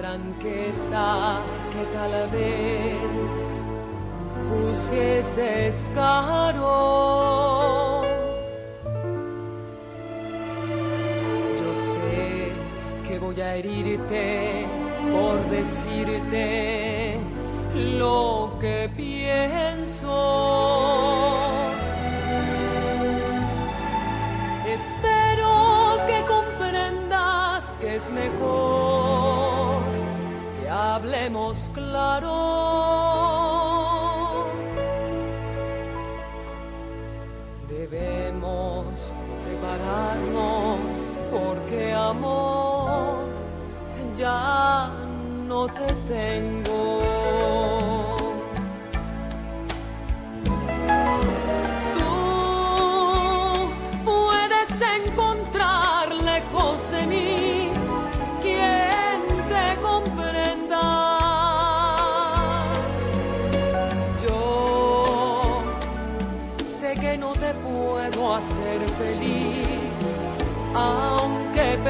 Franqueza que tal vez juzgues descaro. Yo sé que voy a herirte por decirte lo que pienso. Claro. Debemos separarnos porque amor ya no te tengo.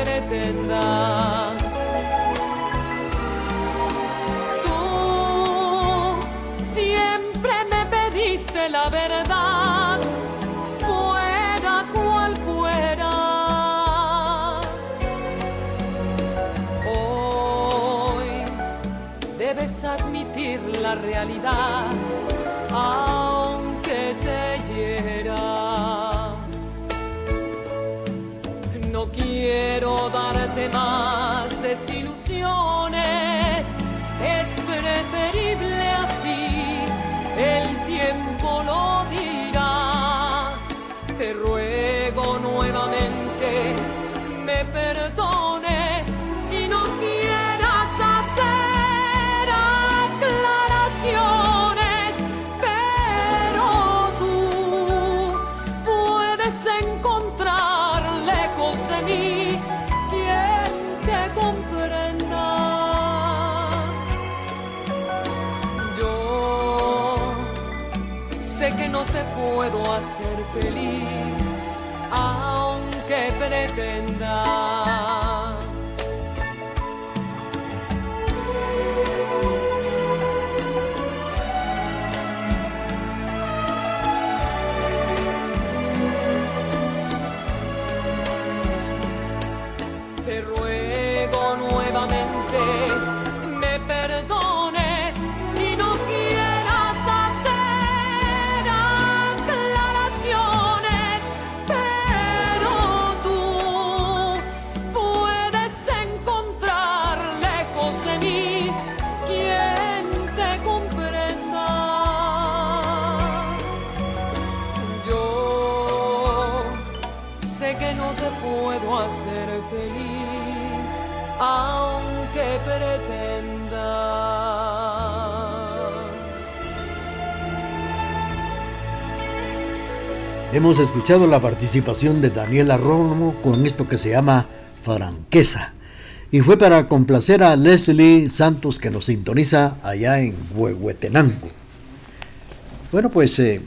Pretenda. Tú siempre me pediste la verdad, fuera cual fuera. Hoy debes admitir la realidad, feliz, feliz, aunque pretenda. Hemos escuchado la participación de Daniela Romo con esto que se llama Franqueza. Y fue para complacer a Leslie Santos que nos sintoniza allá en Huehuetenango. Bueno, pues eh,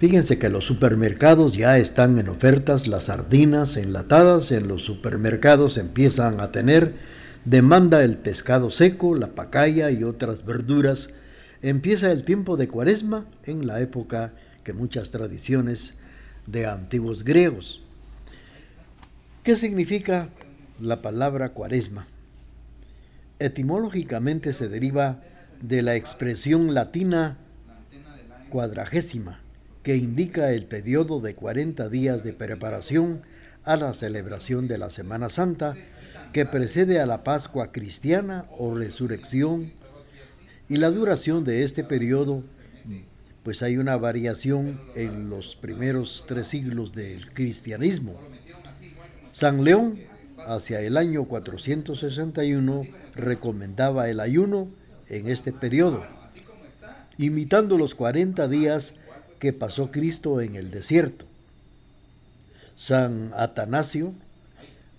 fíjense que los supermercados ya están en ofertas, las sardinas enlatadas en los supermercados empiezan a tener demanda el pescado seco, la pacaya y otras verduras. Empieza el tiempo de cuaresma en la época que muchas tradiciones de antiguos griegos. ¿Qué significa la palabra cuaresma? Etimológicamente se deriva de la expresión latina cuadragésima, que indica el periodo de 40 días de preparación a la celebración de la Semana Santa, que precede a la Pascua cristiana o resurrección, y la duración de este periodo, pues hay una variación en los primeros tres siglos del cristianismo. San León, hacia el año 461, recomendaba el ayuno en este periodo, imitando los 40 días que pasó Cristo en el desierto. San Atanasio,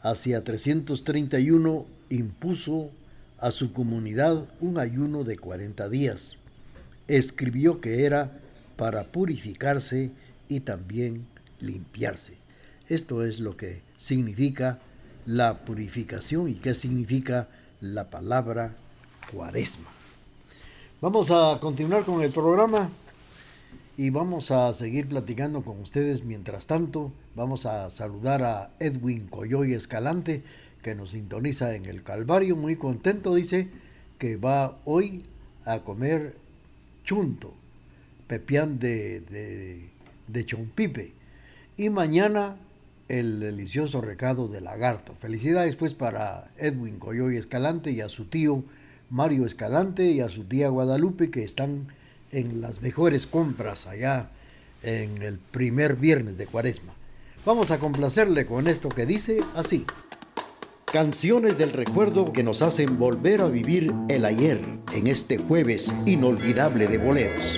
hacia 331, impuso a su comunidad un ayuno de 40 días. Escribió que era para purificarse y también limpiarse. Esto es lo que significa la purificación y qué significa la palabra cuaresma. Vamos a continuar con el programa y vamos a seguir platicando con ustedes. Mientras tanto, vamos a saludar a Edwin Coyoy Escalante, que nos sintoniza en el Calvario. Muy contento, dice, que va hoy a comer chunto, pepián de, de, de chompipe. Y mañana el delicioso recado de lagarto. Felicidades pues para Edwin Coyoy Escalante y a su tío Mario Escalante y a su tía Guadalupe que están en las mejores compras allá en el primer viernes de cuaresma. Vamos a complacerle con esto que dice así. Canciones del recuerdo que nos hacen volver a vivir el ayer en este jueves inolvidable de boleros.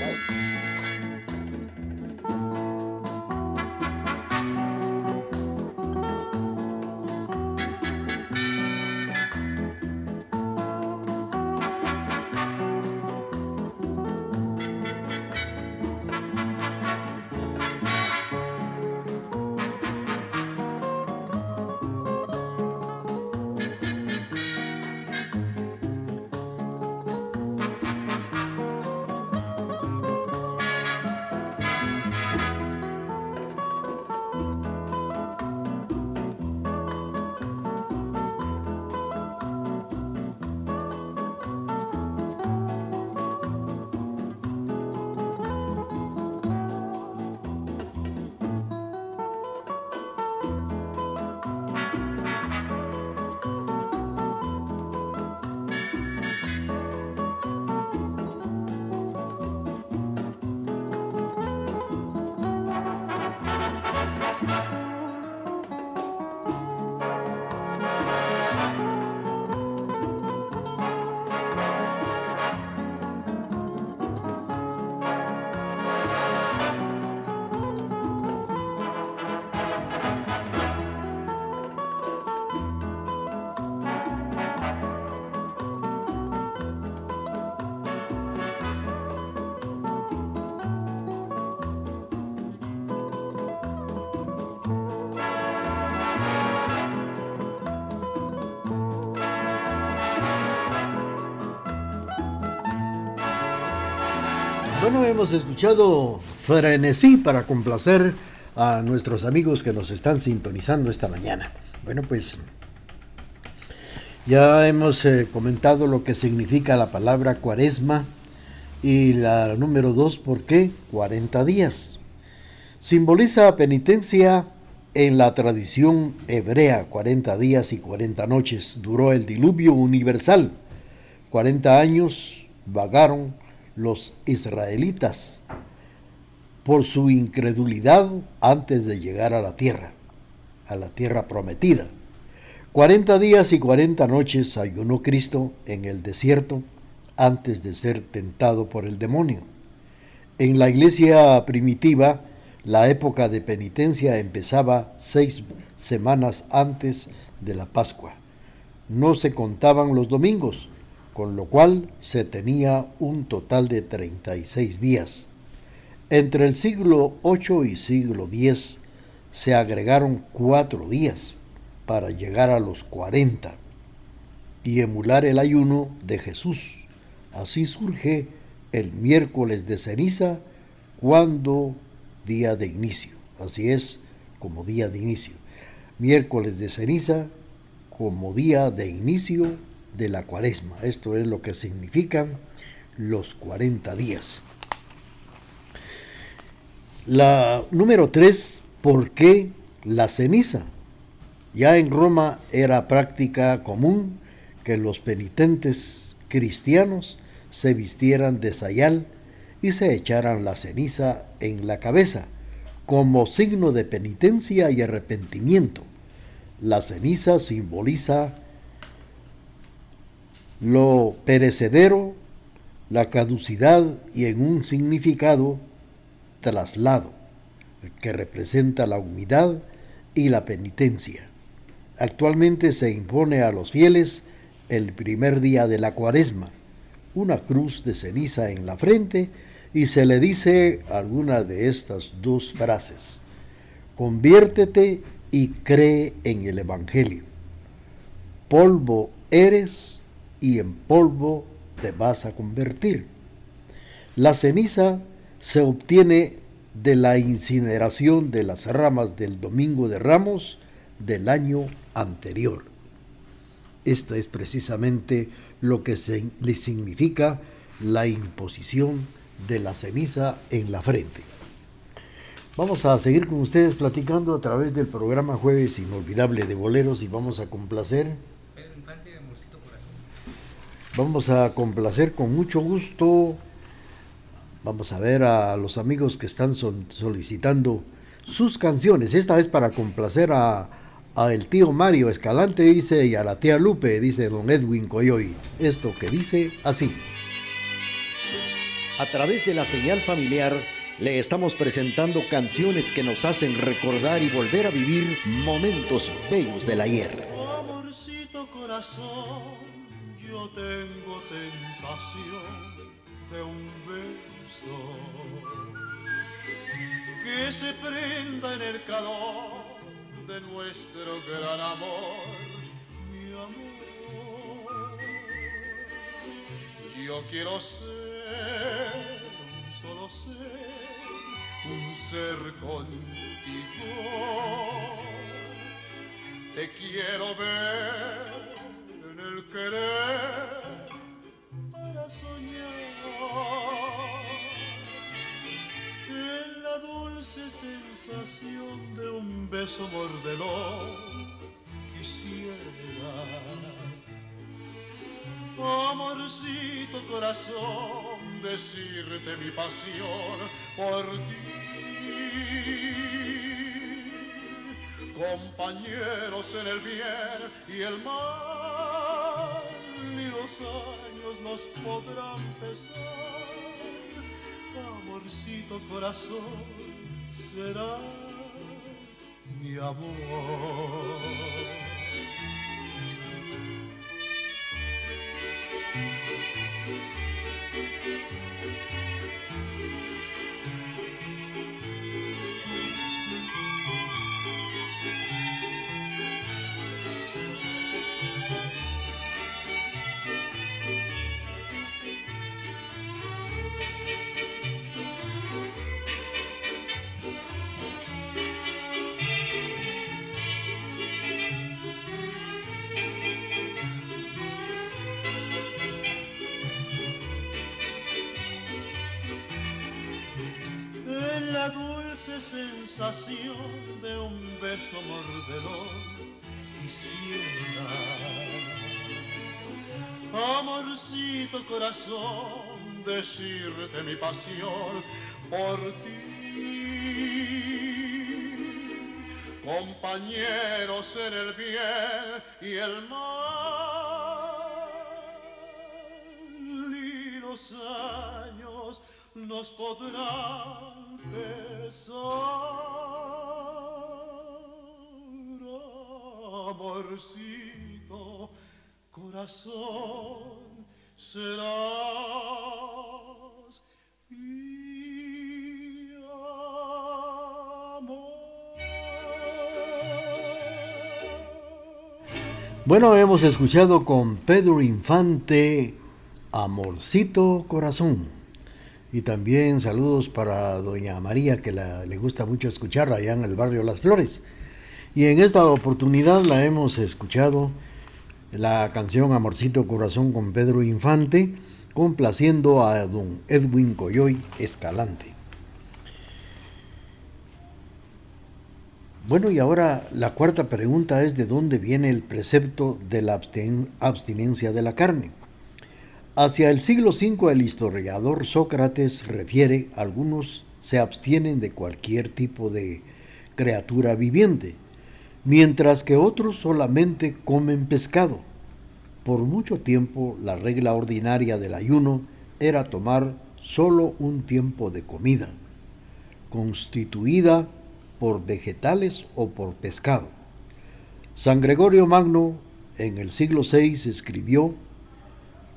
Bueno, hemos escuchado Frenesí para complacer a nuestros amigos que nos están sintonizando esta mañana. Bueno, pues ya hemos eh, comentado lo que significa la palabra cuaresma y la número dos, ¿por qué? 40 días. Simboliza penitencia en la tradición hebrea, 40 días y 40 noches. Duró el diluvio universal. 40 años vagaron los israelitas por su incredulidad antes de llegar a la tierra, a la tierra prometida. Cuarenta días y cuarenta noches ayunó Cristo en el desierto antes de ser tentado por el demonio. En la iglesia primitiva, la época de penitencia empezaba seis semanas antes de la Pascua. No se contaban los domingos, con lo cual se tenía un total de 36 días. Entre el siglo VIII y siglo X se agregaron cuatro días para llegar a los 40 y emular el ayuno de Jesús. Así surge el miércoles de ceniza cuando día de inicio. Así es como día de inicio. Miércoles de ceniza como día de inicio de la cuaresma. Esto es lo que significan los 40 días. La número 3, ¿por qué la ceniza? Ya en Roma era práctica común que los penitentes cristianos se vistieran de sayal y se echaran la ceniza en la cabeza como signo de penitencia y arrepentimiento. La ceniza simboliza lo perecedero, la caducidad y en un significado traslado, que representa la humildad y la penitencia. Actualmente se impone a los fieles el primer día de la cuaresma, una cruz de ceniza en la frente y se le dice alguna de estas dos frases. Conviértete y cree en el Evangelio. Polvo eres y en polvo te vas a convertir. La ceniza se obtiene de la incineración de las ramas del Domingo de Ramos del año anterior. Esto es precisamente lo que le significa la imposición de la ceniza en la frente. Vamos a seguir con ustedes platicando a través del programa Jueves Inolvidable de Boleros y vamos a complacer. Vamos a complacer con mucho gusto. Vamos a ver a los amigos que están solicitando sus canciones, esta vez para complacer a, a, el tío Mario Escalante, dice, y a la tía Lupe, dice don Edwin Coyoy. Esto que dice así. A través de la señal familiar le estamos presentando canciones que nos hacen recordar y volver a vivir momentos bellos del ayer. Amorcito corazón, yo tengo tentación de un beso que se prenda en el calor de nuestro gran amor, mi amor. Yo quiero ser solo ser un ser contigo. Te quiero ver el querer para soñar en la dulce sensación de un beso mordelón quisiera amorcito corazón, decirte mi pasión por ti. Compañeros en el bien y el mal, los años nos podrán pesar. Amorcito corazón, serás mi amor. Sensación de un beso mordedor quisiera. Amorcito corazón, decirte mi pasión por ti. Compañeros en el bien y el mal, y los nos podrán besar, amorcito, corazón, serás. Bueno, hemos escuchado con Pedro Infante, Amorcito Corazón. Y también saludos para doña María, que le gusta mucho escucharla allá en el barrio Las Flores. Y en esta oportunidad la hemos escuchado la canción Amorcito Corazón con Pedro Infante, complaciendo a don Edwin Coyoy Escalante. Bueno, y ahora la cuarta pregunta es de dónde viene el precepto de la abstinencia de la carne. Hacia el siglo V el historiador Sócrates refiere, algunos se abstienen de cualquier tipo de criatura viviente, mientras que otros solamente comen pescado. Por mucho tiempo la regla ordinaria del ayuno era tomar solo un tiempo de comida, constituida por vegetales o por pescado. San Gregorio Magno en el siglo VI escribió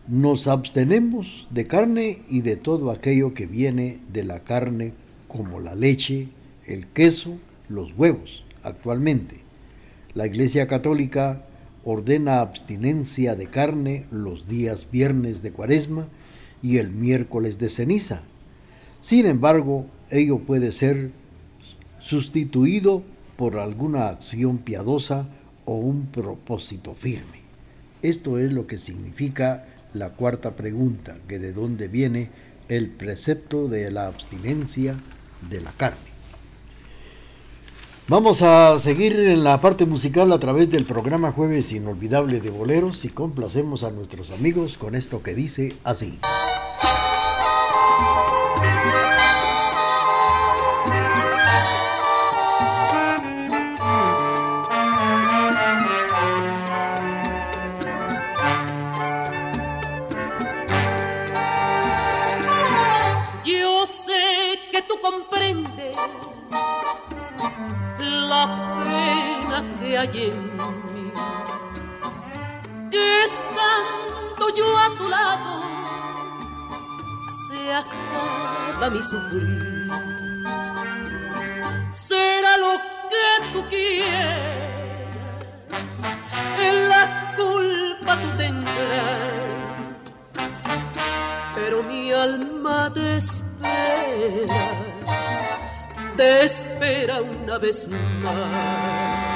nos abstenemos de carne y de todo aquello que viene de la carne, como la leche, el queso, los huevos, actualmente. La Iglesia Católica ordena abstinencia de carne los días viernes de cuaresma y el miércoles de ceniza. Sin embargo, ello puede ser sustituido por alguna acción piadosa o un propósito firme. Esto es lo que significa la cuarta pregunta, que de dónde viene el precepto de la abstinencia de la carne. Vamos a seguir en la parte musical a través del programa Jueves Inolvidable de Boleros y complacemos a nuestros amigos con esto que dice así. Hay. Que estando yo a tu lado, se acaba mi sufrir. Será lo que tú quieras, en la culpa tú tendrás, pero mi alma te espera, te espera una vez más.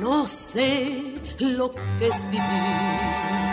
no sé lo que es vivir.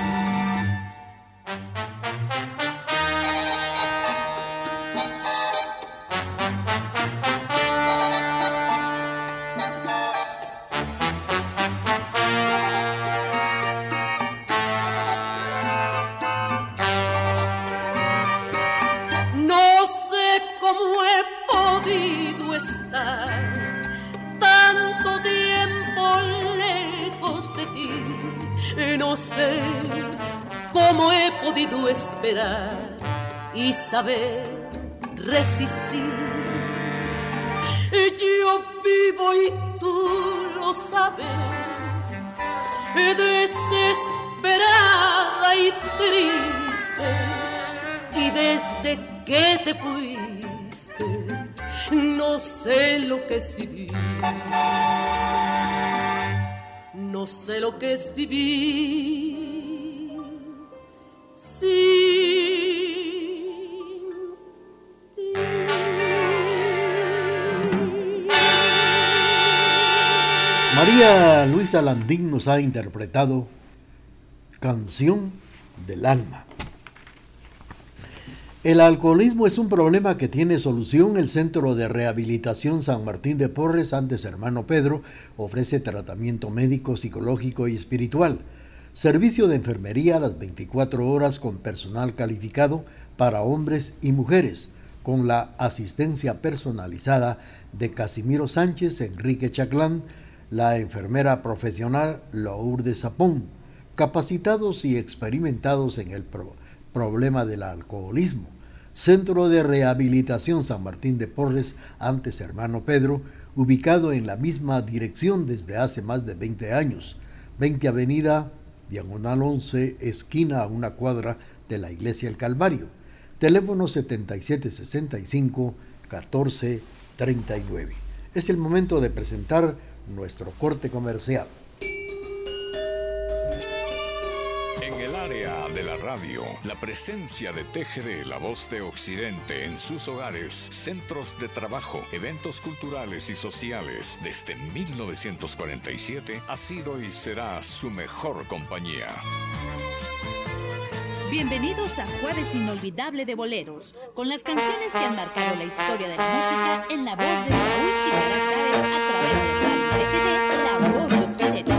Y saber resistir. Yo vivo y tú lo sabes, desesperada y triste. Y desde que te fuiste, no sé lo que es vivir. No sé lo que es vivir María Luisa Landín nos ha interpretado Canción del Alma. El alcoholismo es un problema que tiene solución. El Centro de Rehabilitación San Martín de Porres, antes hermano Pedro, ofrece tratamiento médico, psicológico y espiritual. Servicio de enfermería a las 24 horas con personal calificado para hombres y mujeres, con la asistencia personalizada de Casimiro Sánchez, Enrique Chaclán, la enfermera profesional Lourdes Zapón, capacitados y experimentados en el problema del alcoholismo. Centro de Rehabilitación San Martín de Porres, antes hermano Pedro, ubicado en la misma dirección desde hace más de 20 años. 20 Avenida diagonal 11, esquina a una cuadra de la Iglesia del Calvario. Teléfono 7765-1439. Es el momento de presentar nuestro corte comercial. En el área de la radio, la presencia de TGD, la voz de Occidente, en sus hogares, centros de trabajo, eventos culturales y sociales, desde 1947 ha sido y será su mejor compañía. Bienvenidos a Jueves Inolvidable de Boleros, con las canciones que han marcado la historia de la música en la voz de Raúl Chávez a través de TGD,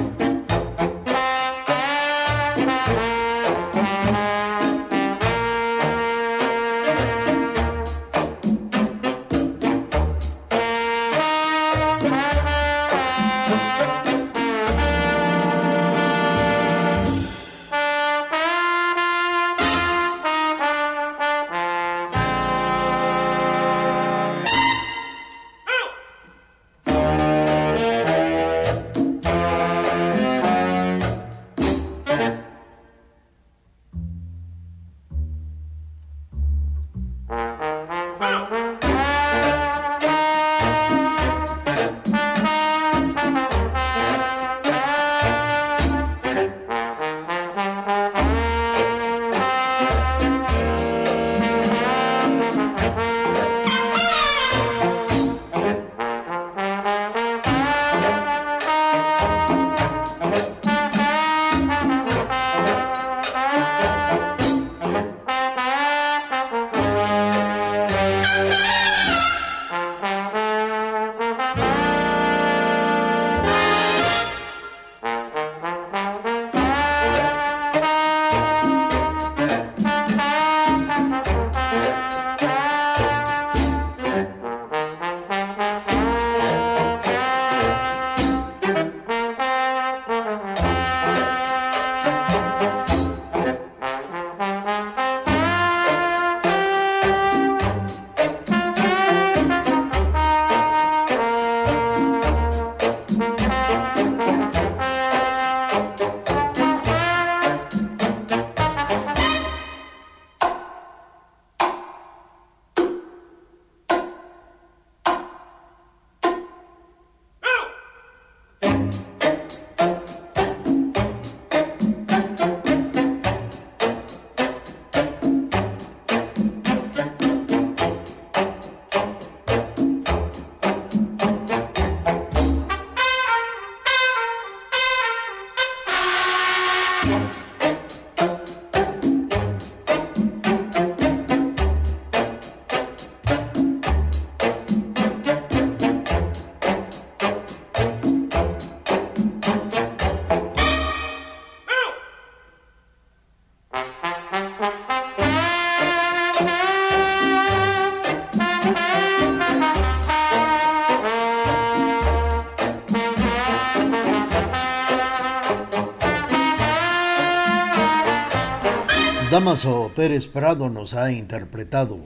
Pérez Prado nos ha interpretado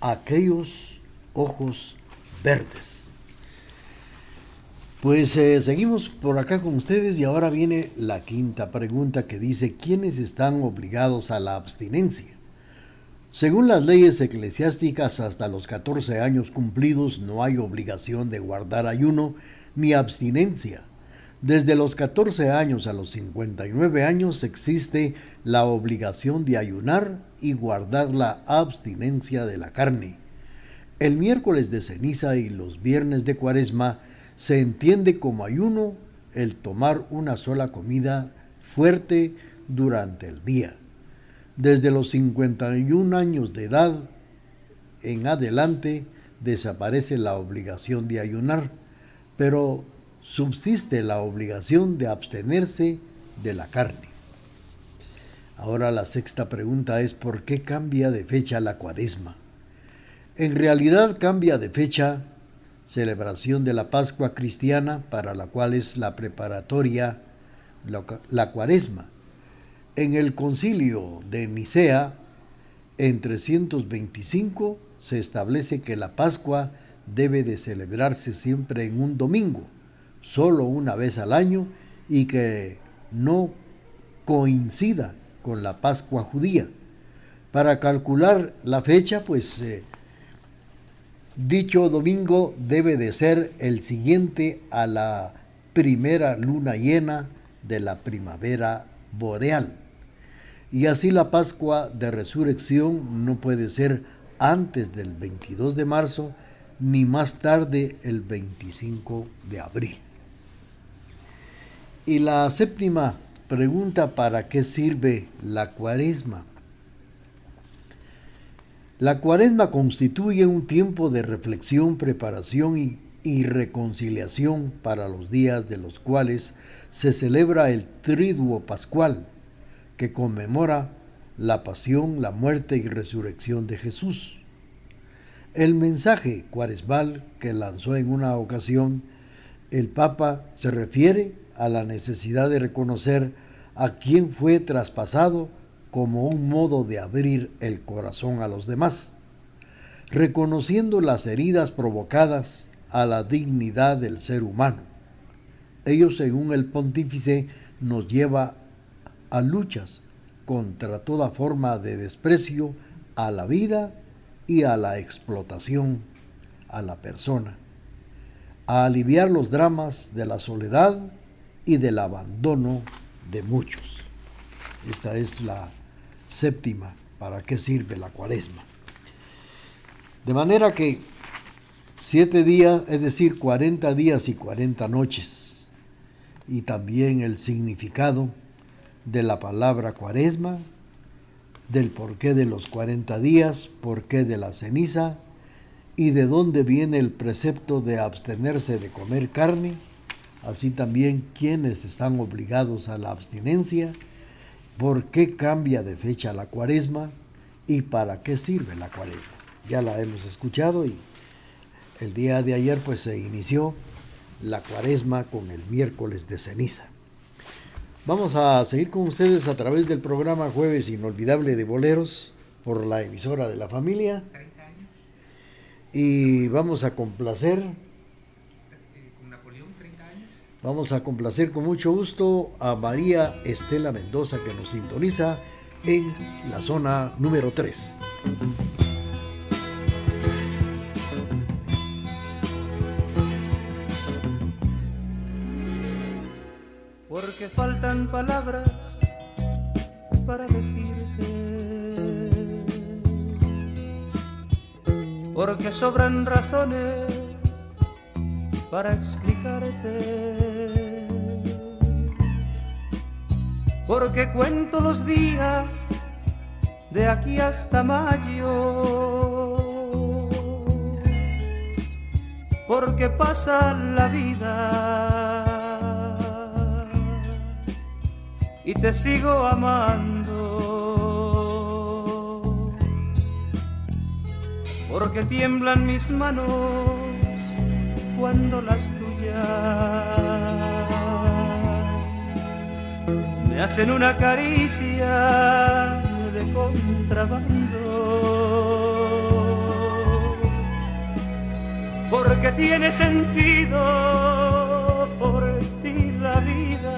Aquellos Ojos Verdes. Pues eh, seguimos por acá con ustedes y ahora viene la quinta pregunta que dice, ¿quiénes están obligados a la abstinencia? Según las leyes eclesiásticas, hasta los 14 años cumplidos no hay obligación de guardar ayuno ni abstinencia. Desde los 14 años a los 59 años existe la obligación de ayunar y guardar la abstinencia de la carne. El miércoles de ceniza y los viernes de cuaresma se entiende como ayuno el tomar una sola comida fuerte durante el día. Desde los 51 años de edad en adelante desaparece la obligación de ayunar, pero subsiste la obligación de abstenerse de la carne. Ahora la sexta pregunta es ¿por qué cambia de fecha la cuaresma? En realidad cambia de fecha celebración de la Pascua cristiana para la cual es la preparatoria la, cuaresma. En el concilio de Nicea en 325 se establece que la Pascua debe de celebrarse siempre en un domingo solo una vez al año y que no coincida con la Pascua judía. Para calcular la fecha, pues eh, dicho domingo debe de ser el siguiente a la primera luna llena de la primavera boreal. Y así la Pascua de Resurrección no puede ser antes del 22 de marzo ni más tarde el 25 de abril. Y la séptima pregunta, ¿para qué sirve la cuaresma? La cuaresma constituye un tiempo de reflexión, preparación y, y, reconciliación para los días de los cuales se celebra el triduo pascual, que conmemora la pasión, la muerte y resurrección de Jesús. El mensaje cuaresmal que lanzó en una ocasión el Papa se refiere a la necesidad de reconocer a quien fue traspasado como un modo de abrir el corazón a los demás, reconociendo las heridas provocadas a la dignidad del ser humano. Ello, según el pontífice, nos lleva a luchas contra toda forma de desprecio a la vida y a la explotación a la persona, a aliviar los dramas de la soledad y del abandono de muchos. Esta es la séptima, ¿para qué sirve la cuaresma? De manera que siete días, es decir, 40 días y 40 noches, y también el significado de la palabra cuaresma, del porqué de los 40 días, porqué de la ceniza, y de dónde viene el precepto de abstenerse de comer carne, así también quienes están obligados a la abstinencia, por qué cambia de fecha la cuaresma y para qué sirve la cuaresma. Ya la hemos escuchado y el día de ayer pues se inició la cuaresma con el miércoles de ceniza. Vamos a seguir con ustedes a través del programa Jueves Inolvidable de Boleros por la emisora de la familia. Y vamos a complacer Vamos a complacer con mucho gusto a María Estela Mendoza que nos sintoniza en la zona número 3. Porque faltan palabras para decirte. Porque sobran razones para explicarte. Porque cuento los días de aquí hasta mayo, porque pasa la vida. Y te sigo amando, porque tiemblan mis manos cuando las tuyas me hacen una caricia de contrabando. Porque tiene sentido por ti la vida,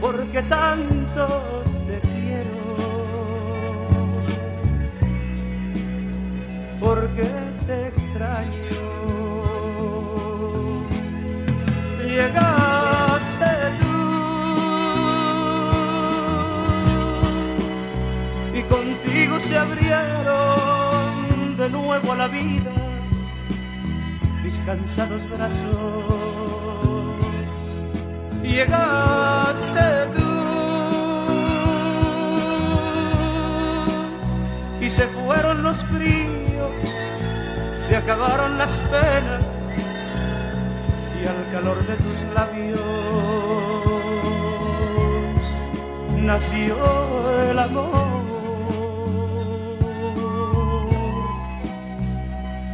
porque tanto de nuevo a la vida mis cansados brazos. Llegaste tú y se fueron los fríos, se acabaron las penas y al calor de tus labios nació el amor.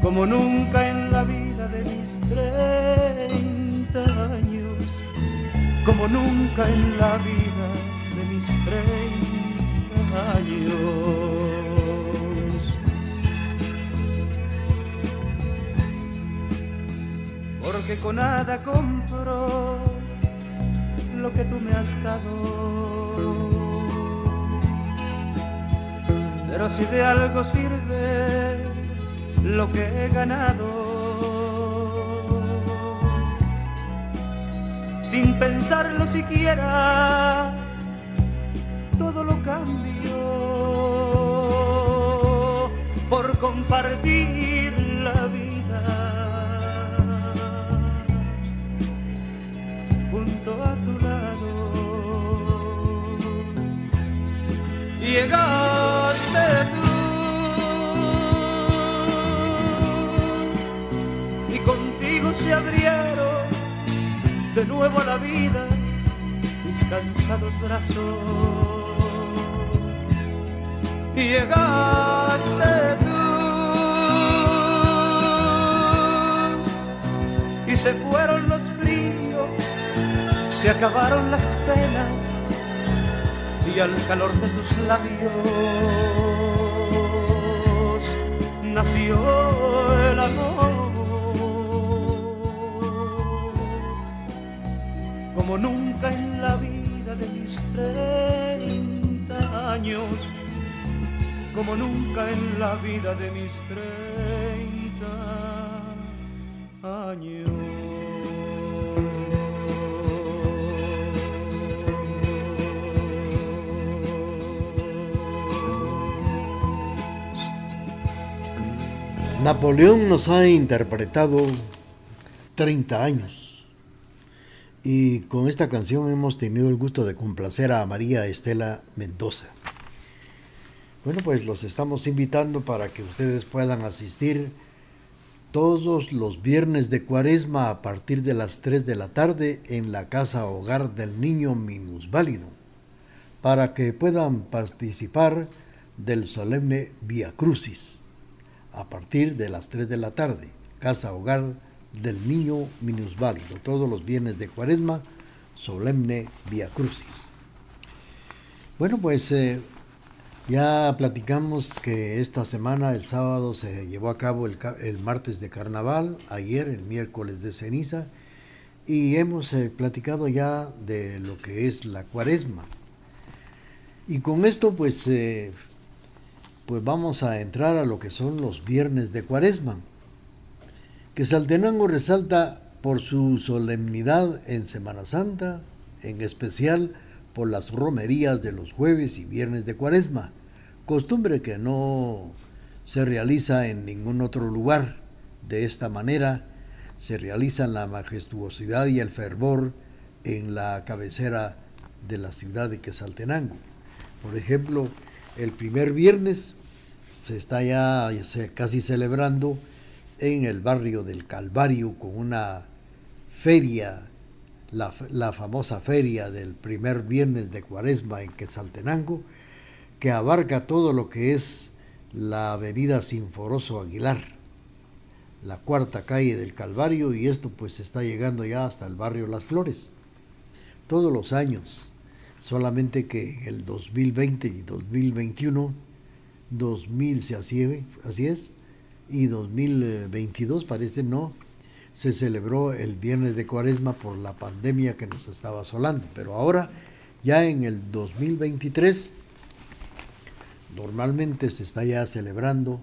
Como nunca en la vida de mis treinta años, como nunca en la vida de mis treinta años. Porque con nada compro lo que tú me has dado. Pero si de algo sirve lo que he ganado. Sin pensarlo siquiera, todo lo cambio por compartir de nuevo a la vida mis cansados brazos. Y llegaste tú y se fueron los brillos, se acabaron las penas y al calor de tus labios nació el amor. Como nunca en la vida de mis treinta años, como nunca en la vida de mis treinta años. Napoleón nos ha interpretado 30 años y con esta canción hemos tenido el gusto de complacer a María Estela Mendoza. Bueno, pues los estamos invitando para que ustedes puedan asistir todos los viernes de cuaresma a partir de las 3 de la tarde en la casa hogar del niño minusválido, para que puedan participar del solemne Via Crucis a partir de las 3 de la tarde, Casa Hogar del Niño Minusválido, todos los viernes de Cuaresma, solemne Via Crucis. Bueno, pues eh, ya platicamos que esta semana, el sábado, se llevó a cabo el, el martes de carnaval, ayer el miércoles de ceniza, y hemos eh, platicado ya de lo que es la cuaresma. Y con esto, pues eh, pues vamos a entrar a lo que son los viernes de cuaresma, que Saltenango resalta por su solemnidad en Semana Santa, en especial por las romerías de los jueves y viernes de cuaresma, costumbre que no se realiza en ningún otro lugar. De esta manera se realiza la majestuosidad y el fervor en la cabecera de la ciudad de Quesaltenango. Por ejemplo, el primer viernes se está ya casi celebrando en el barrio del Calvario con una feria, la, famosa feria del primer viernes de Cuaresma en Quesaltenango, que abarca todo lo que es la avenida Sinforoso Aguilar, la cuarta calle del Calvario, y esto pues está llegando ya hasta el barrio Las Flores. Todos los años, solamente que el 2020 y 2021 2000 se así, así es, y 2022 parece no, se celebró el viernes de cuaresma por la pandemia que nos estaba asolando. Pero ahora, ya en el 2023, normalmente se está ya celebrando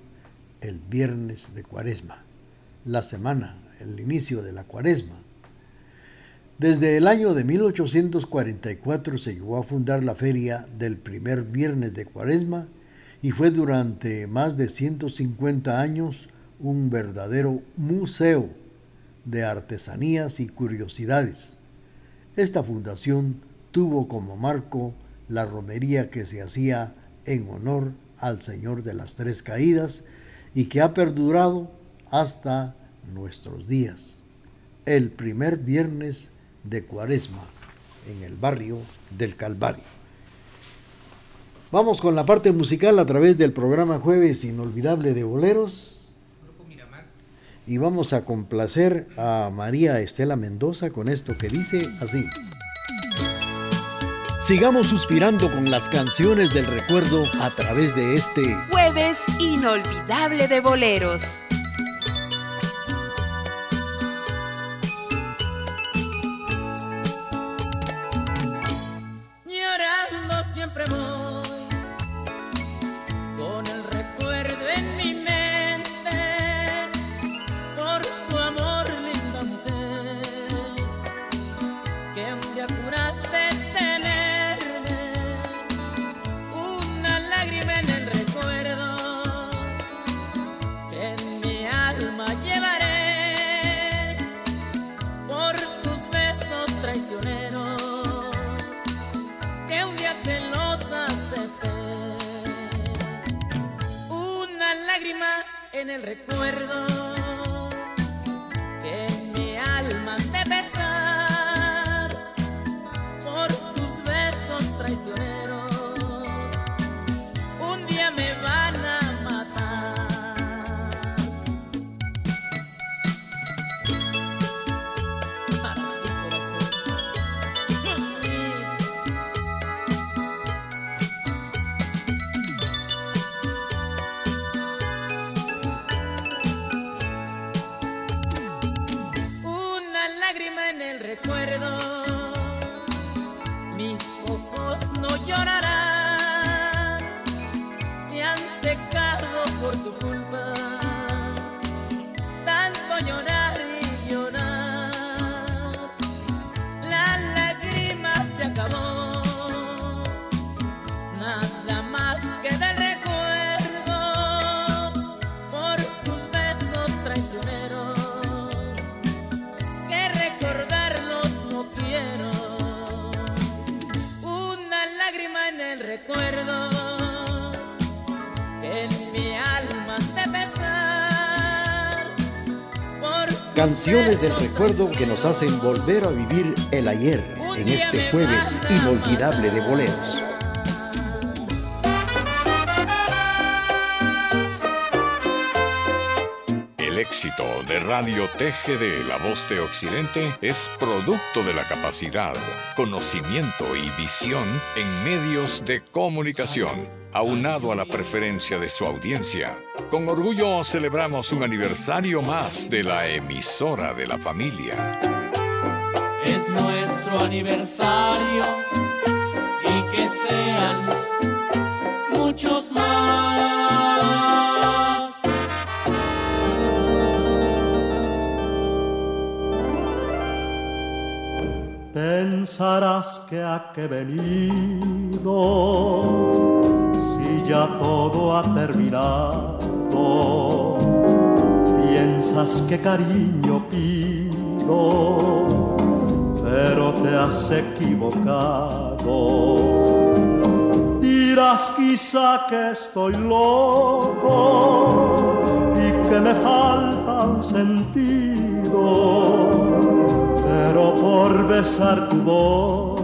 el viernes de cuaresma, la semana, el inicio de la cuaresma. Desde el año de 1844 se llegó a fundar la feria del primer viernes de cuaresma y fue durante más de 150 años un verdadero museo de artesanías y curiosidades. Esta fundación tuvo como marco la romería que se hacía en honor al Señor de las Tres Caídas y que ha perdurado hasta nuestros días. El primer viernes de Cuaresma en el barrio del Calvario. Vamos con la parte musical a través del programa Jueves Inolvidable de Boleros. Y vamos a complacer a María Estela Mendoza con esto que dice así. Sigamos suspirando con las canciones del recuerdo a través de este Jueves Inolvidable de Boleros. culpa. Canciones del recuerdo que nos hacen volver a vivir el ayer en este jueves inolvidable de boleros. Éxito de Radio TGD La Voz de Occidente es producto de la capacidad, conocimiento y visión en medios de comunicación aunado a la preferencia de su audiencia. Con orgullo celebramos un aniversario más de la emisora de la familia. Es nuestro aniversario y que sean muchos más. Pensarás que ha que venido ya todo ha terminado. Piensas que cariño pido, pero te has equivocado. Dirás quizá que estoy loco y que me falta un sentido, pero por besar tu boca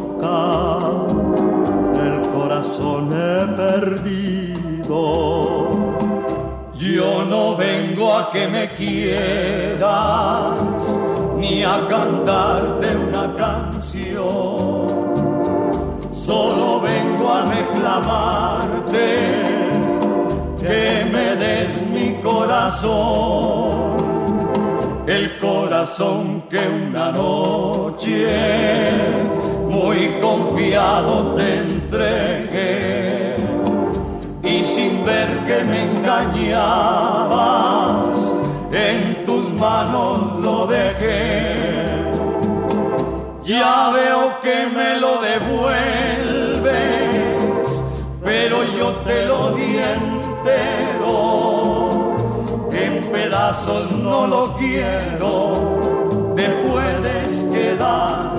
corazón he perdido. Yo no vengo a que me quieras, ni a cantarte una canción. Solo vengo a reclamarte que me des mi corazón. El corazón que una noche muy confiado te entregué y sin ver que me engañabas, en tus manos lo dejé. Ya veo que me lo devuelves, pero yo te lo di entero. Pedazos no lo quiero, te puedes quedar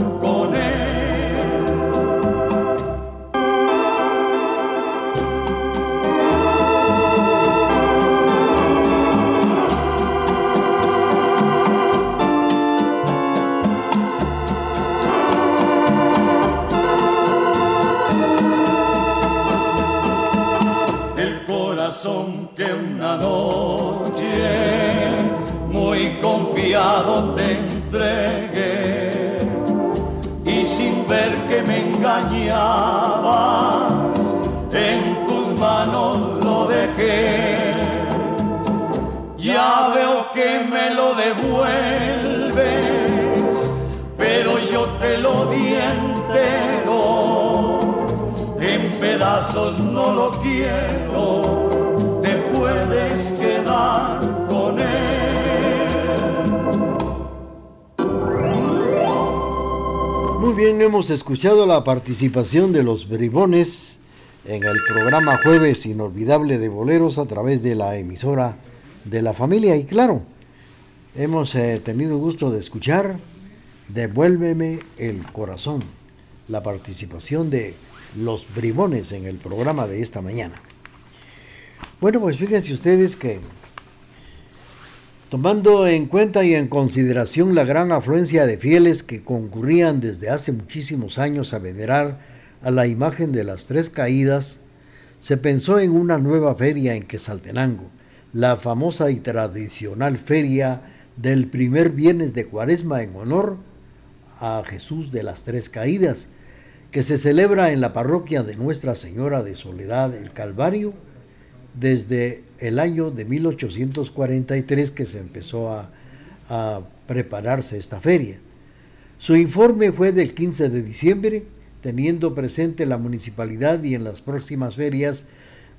que una noche muy confiado te entregué y sin ver que me engañabas, en tus manos lo dejé. Ya veo que me lo devuelves, pero yo te lo di entero. En pedazos no lo quiero Muy bien, hemos escuchado la participación de los bribones en el programa Jueves Inolvidable de Boleros a través de la emisora de la familia. Y claro, hemos eh, tenido gusto de escuchar Devuélveme el corazón, la participación de los bribones en el programa de esta mañana. Bueno, pues fíjense ustedes que tomando en cuenta y en consideración la gran afluencia de fieles que concurrían desde hace muchísimos años a venerar a la imagen de las tres caídas, se pensó en una nueva feria en Quesaltenango, la famosa y tradicional feria del primer viernes de cuaresma en honor a Jesús de las Tres Caídas, que se celebra en la parroquia de Nuestra Señora de Soledad el Calvario desde el año de 1843 que se empezó a, prepararse esta feria. Su informe fue del 15 de diciembre, teniendo presente la municipalidad y en las próximas ferias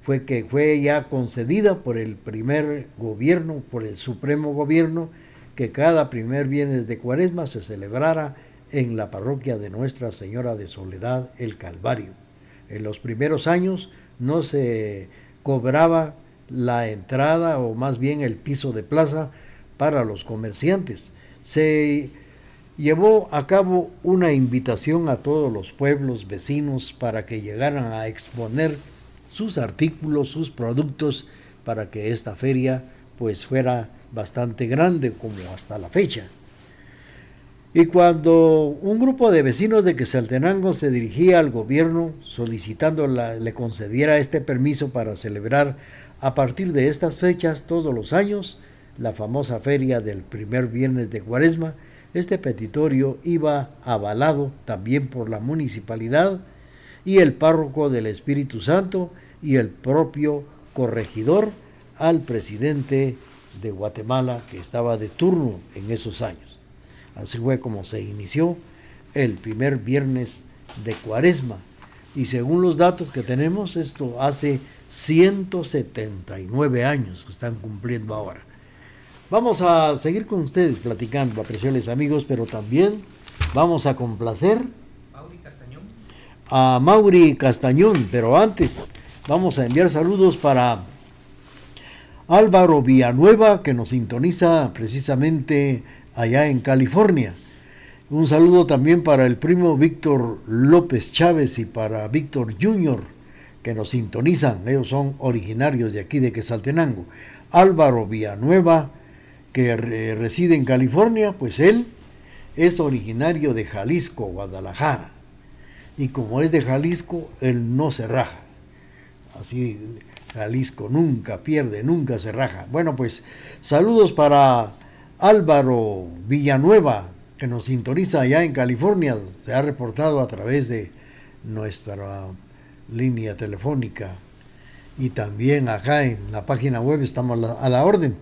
fue que fue ya concedida por el primer gobierno, por el supremo gobierno, que cada primer viernes de cuaresma se celebrara en la parroquia de Nuestra Señora de Soledad, el Calvario. En los primeros años no se cobraba la entrada o más bien el piso de plaza para los comerciantes. Se llevó a cabo una invitación a todos los pueblos vecinos para que llegaran a exponer sus artículos, sus productos, para que esta feria pues fuera bastante grande como hasta la fecha. Y cuando un grupo de vecinos de Quesaltenango se dirigía al gobierno solicitando le concediera este permiso para celebrar a partir de estas fechas todos los años la famosa feria del primer viernes de Cuaresma, este petitorio iba avalado también por la municipalidad y el párroco del Espíritu Santo y el propio corregidor al presidente de Guatemala que estaba de turno en esos años. Así fue como se inició el primer viernes de Cuaresma. Y según los datos que tenemos, esto hace 179 años que están cumpliendo ahora. Vamos a seguir con ustedes platicando, apreciables amigos, pero también vamos a complacer a Mauri Castañón, pero antes vamos a enviar saludos para Álvaro Villanueva, que nos sintoniza precisamente allá en California. Un saludo también para el primo Víctor López Chávez y para Víctor Junior, que nos sintonizan. Ellos son originarios de aquí de Quesaltenango. Álvaro Villanueva, que reside en California, pues él es originario de Jalisco, Guadalajara. Y como es de Jalisco, él no se raja. Así, Jalisco nunca pierde, nunca se raja. Bueno, pues saludos para Álvaro Villanueva, que nos sintoniza allá en California. Se ha reportado a través de nuestra línea telefónica y también acá en la página web estamos a la orden.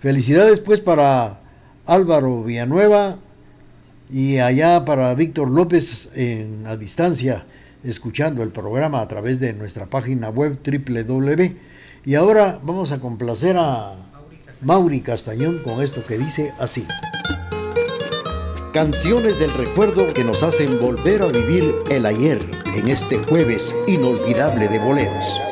Felicidades pues para Álvaro Villanueva y allá para Víctor López en a distancia escuchando el programa a través de nuestra página web www. Y ahora vamos a complacer a Mauri Castañón con esto que dice así. Canciones del recuerdo que nos hacen volver a vivir el ayer en este jueves inolvidable de boleros.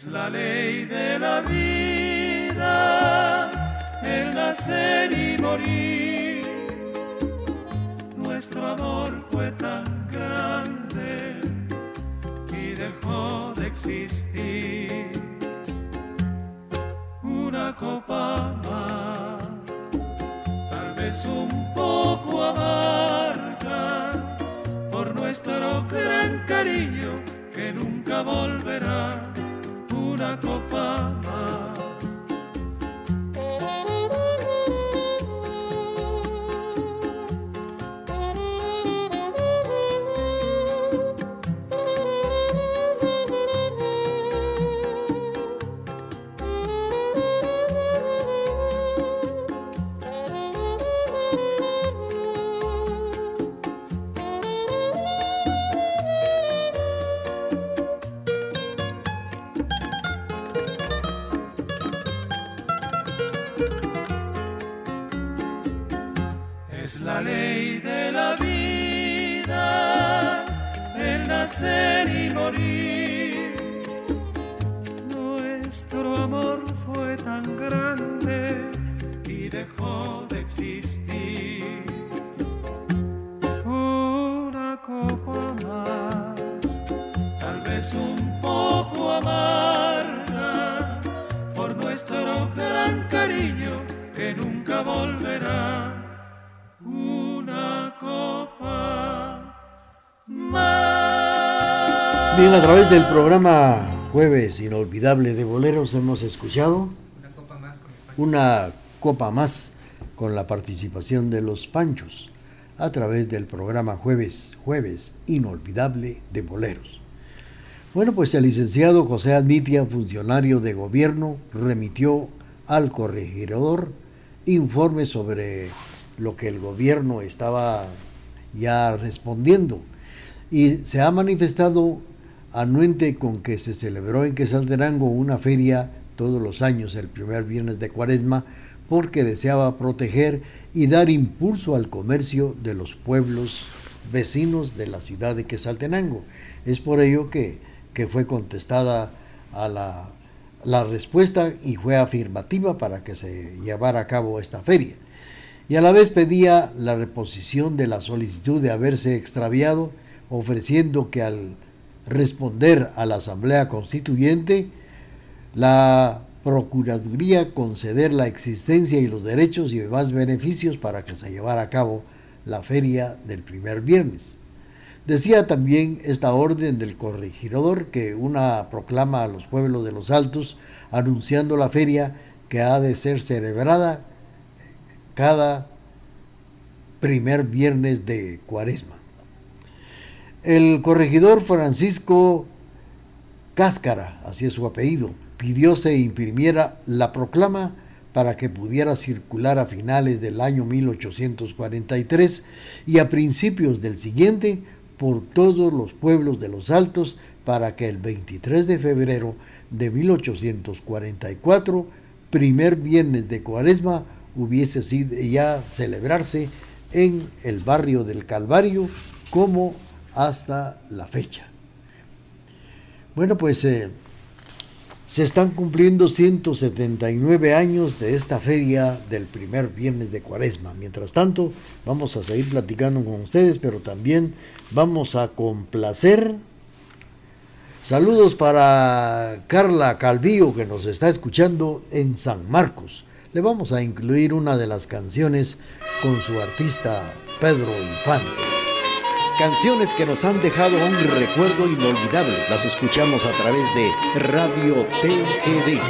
Es la ley de la vida, el nacer y morir. Nuestro amor fue tan grande y dejó de existir. Una copa más, tal vez un poco amarga, por nuestro gran cariño que nunca volverá una copa más. A través del programa Jueves Inolvidable de Boleros hemos escuchado una copa más con, la participación de los Panchos a través del programa Jueves, Jueves Inolvidable de Boleros. Bueno, pues el licenciado José Admitia, funcionario de gobierno, remitió al corregidor informe sobre lo que el gobierno estaba ya respondiendo. Y se ha manifestado anuente con que se celebró en Quesaltenango una feria todos los años, el primer viernes de cuaresma, porque deseaba proteger y dar impulso al comercio de los pueblos vecinos de la ciudad de Quesaltenango. Es por ello que, que fue contestada a la, la respuesta y fue afirmativa para que se llevara a cabo esta feria. Y a la vez pedía la reposición de la solicitud de haberse extraviado, ofreciendo que al responder a la Asamblea Constituyente, la Procuraduría conceder la existencia y los derechos y demás beneficios para que se llevara a cabo la feria del primer viernes. Decía también esta orden del corregidor que una proclama a los pueblos de los altos anunciando la feria que ha de ser celebrada cada primer viernes de cuaresma. El corregidor Francisco Cáscara, así es su apellido, pidió se imprimiera la proclama para que pudiera circular a finales del año 1843 y a principios del siguiente por todos los pueblos de los Altos para que el 23 de febrero de 1844, primer viernes de Cuaresma, hubiese sido ya celebrarse en el barrio del Calvario como hasta la fecha. Bueno, pues eh, se están cumpliendo 179 años de esta feria del primer viernes de cuaresma. Mientras tanto, vamos a seguir platicando con ustedes, pero también vamos a complacer. Saludos para Carla Calvillo que nos está escuchando en San Marcos. Le vamos a incluir una de las canciones con su artista Pedro Infante. Canciones que nos han dejado un recuerdo inolvidable. Las escuchamos a través de Radio TGD.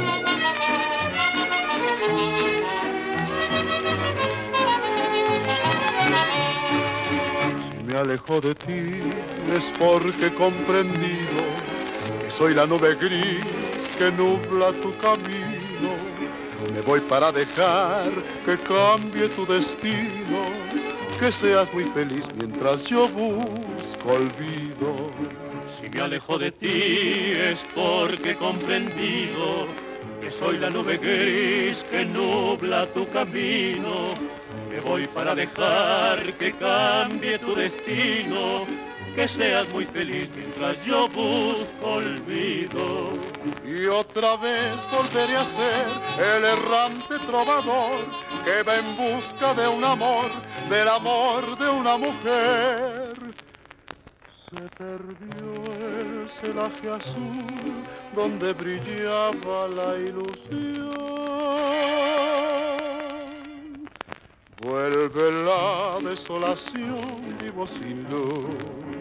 Si me alejo de ti es porque he comprendido que soy la nube gris que nubla tu camino. Me voy para dejar que cambie tu destino que seas muy feliz mientras yo busco olvido. Si me alejo de ti es porque he comprendido que soy la nube gris que nubla tu camino. Me voy para dejar que cambie tu destino, que seas muy feliz mientras yo busco olvido. Y otra vez volveré a ser el errante trovador que va en busca de un amor, del amor de una mujer. Se perdió el celaje azul donde brillaba la ilusión. Vuelve la desolación, vivo sin luz.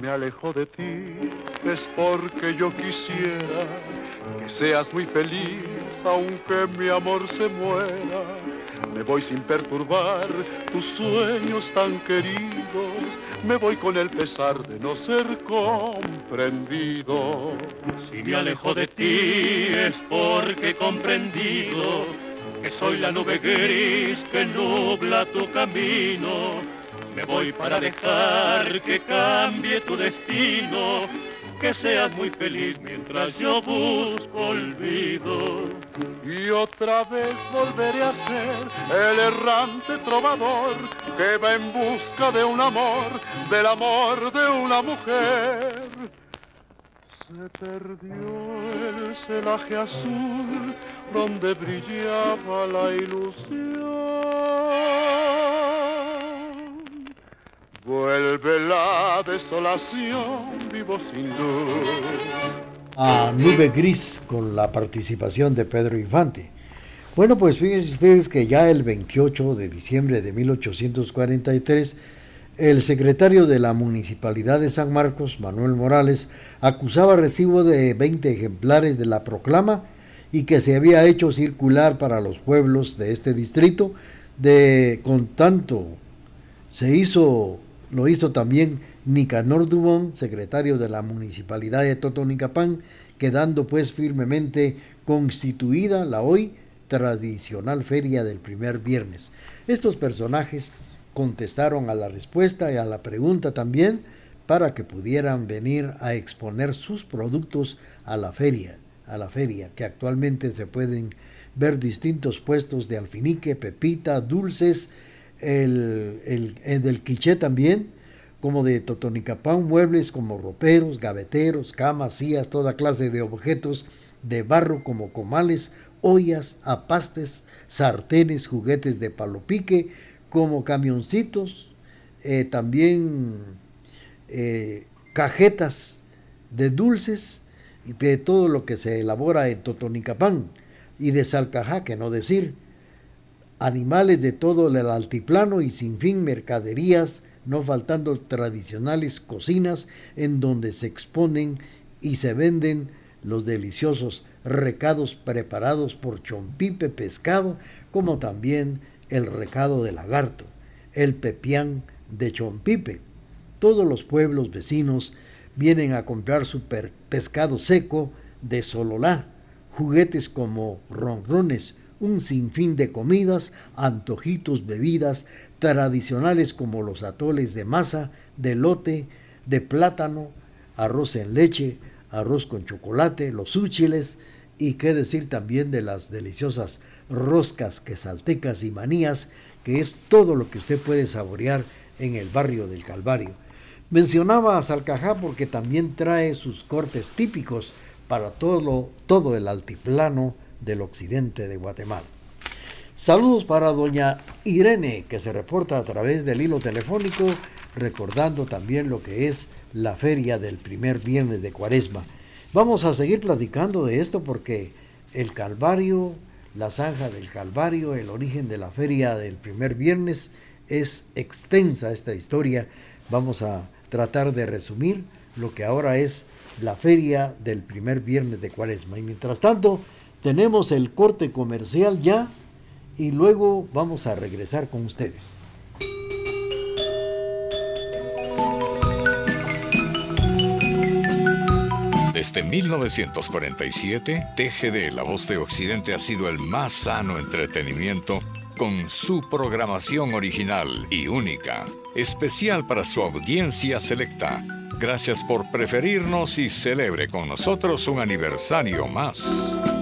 Me alejo de ti es porque yo quisiera que seas muy feliz aunque mi amor se muera. Me voy sin perturbar tus sueños tan queridos, me voy con el pesar de no ser comprendido. Si me alejo de ti es porque he comprendido que soy la nube gris que nubla tu camino. Me voy para dejar que cambie tu destino, que seas muy feliz mientras yo busco olvido. Y otra vez volveré a ser el errante trovador que va en busca de un amor, del amor de una mujer. Se perdió el celaje azul donde brillaba la ilusión. Vuelve la desolación, vivo sin luz. A Nube Gris con la participación de Pedro Infante. Bueno, pues fíjense ustedes que ya el 28 de diciembre de 1843, el secretario de la Municipalidad de San Marcos, Manuel Morales, acusaba recibo de 20 ejemplares de la proclama y que se había hecho circular para los pueblos de este distrito, de con tanto se hizo, lo hizo también Nicanor Dubón, secretario de la Municipalidad de Totonicapán, quedando pues firmemente constituida la hoy tradicional feria del primer viernes. Estos personajes contestaron a la respuesta y a la pregunta también para que pudieran venir a exponer sus productos a la feria a la feria, que actualmente se pueden ver distintos puestos de alfinique, pepita, dulces, el, el, del quiché también, como de Totonicapán, muebles como roperos, gaveteros, camas, sillas, toda clase de objetos de barro como comales, ollas, apastes, sartenes, juguetes de palopique, como camioncitos, eh, también eh, cajetas de dulces, de todo lo que se elabora en Totonicapán y de Salcajá, que no decir, animales de todo el altiplano y sin fin mercaderías, no faltando tradicionales cocinas en donde se exponen y se venden los deliciosos recados preparados por chompipe pescado, como también el recado de lagarto, el pepián de chompipe. Todos los pueblos vecinos vienen a comprar su pescado seco de Sololá, juguetes como ronrones, un sinfín de comidas, antojitos, bebidas tradicionales como los atoles de masa, de lote, de plátano, arroz en leche, arroz con chocolate, los úchiles y qué decir también de las deliciosas roscas, quesaltecas y manías, que es todo lo que usted puede saborear en el barrio del Calvario. Mencionaba a Salcajá porque también trae sus cortes típicos para todo, todo el altiplano del occidente de Guatemala. Saludos para doña Irene, que se reporta a través del hilo telefónico, recordando también lo que es la feria del primer viernes de Cuaresma. Vamos a seguir platicando de esto porque el Calvario, la zanja del Calvario, el origen de la feria del primer viernes, es extensa esta historia. Vamos a tratar de resumir lo que ahora es la feria del primer viernes de cuaresma. Y mientras tanto, tenemos el corte comercial ya y luego vamos a regresar con ustedes. Desde 1947, TGD, La Voz de Occidente, ha sido el más sano entretenimiento con su programación original y única, especial para su audiencia selecta. Gracias por preferirnos y celebre con nosotros un aniversario más.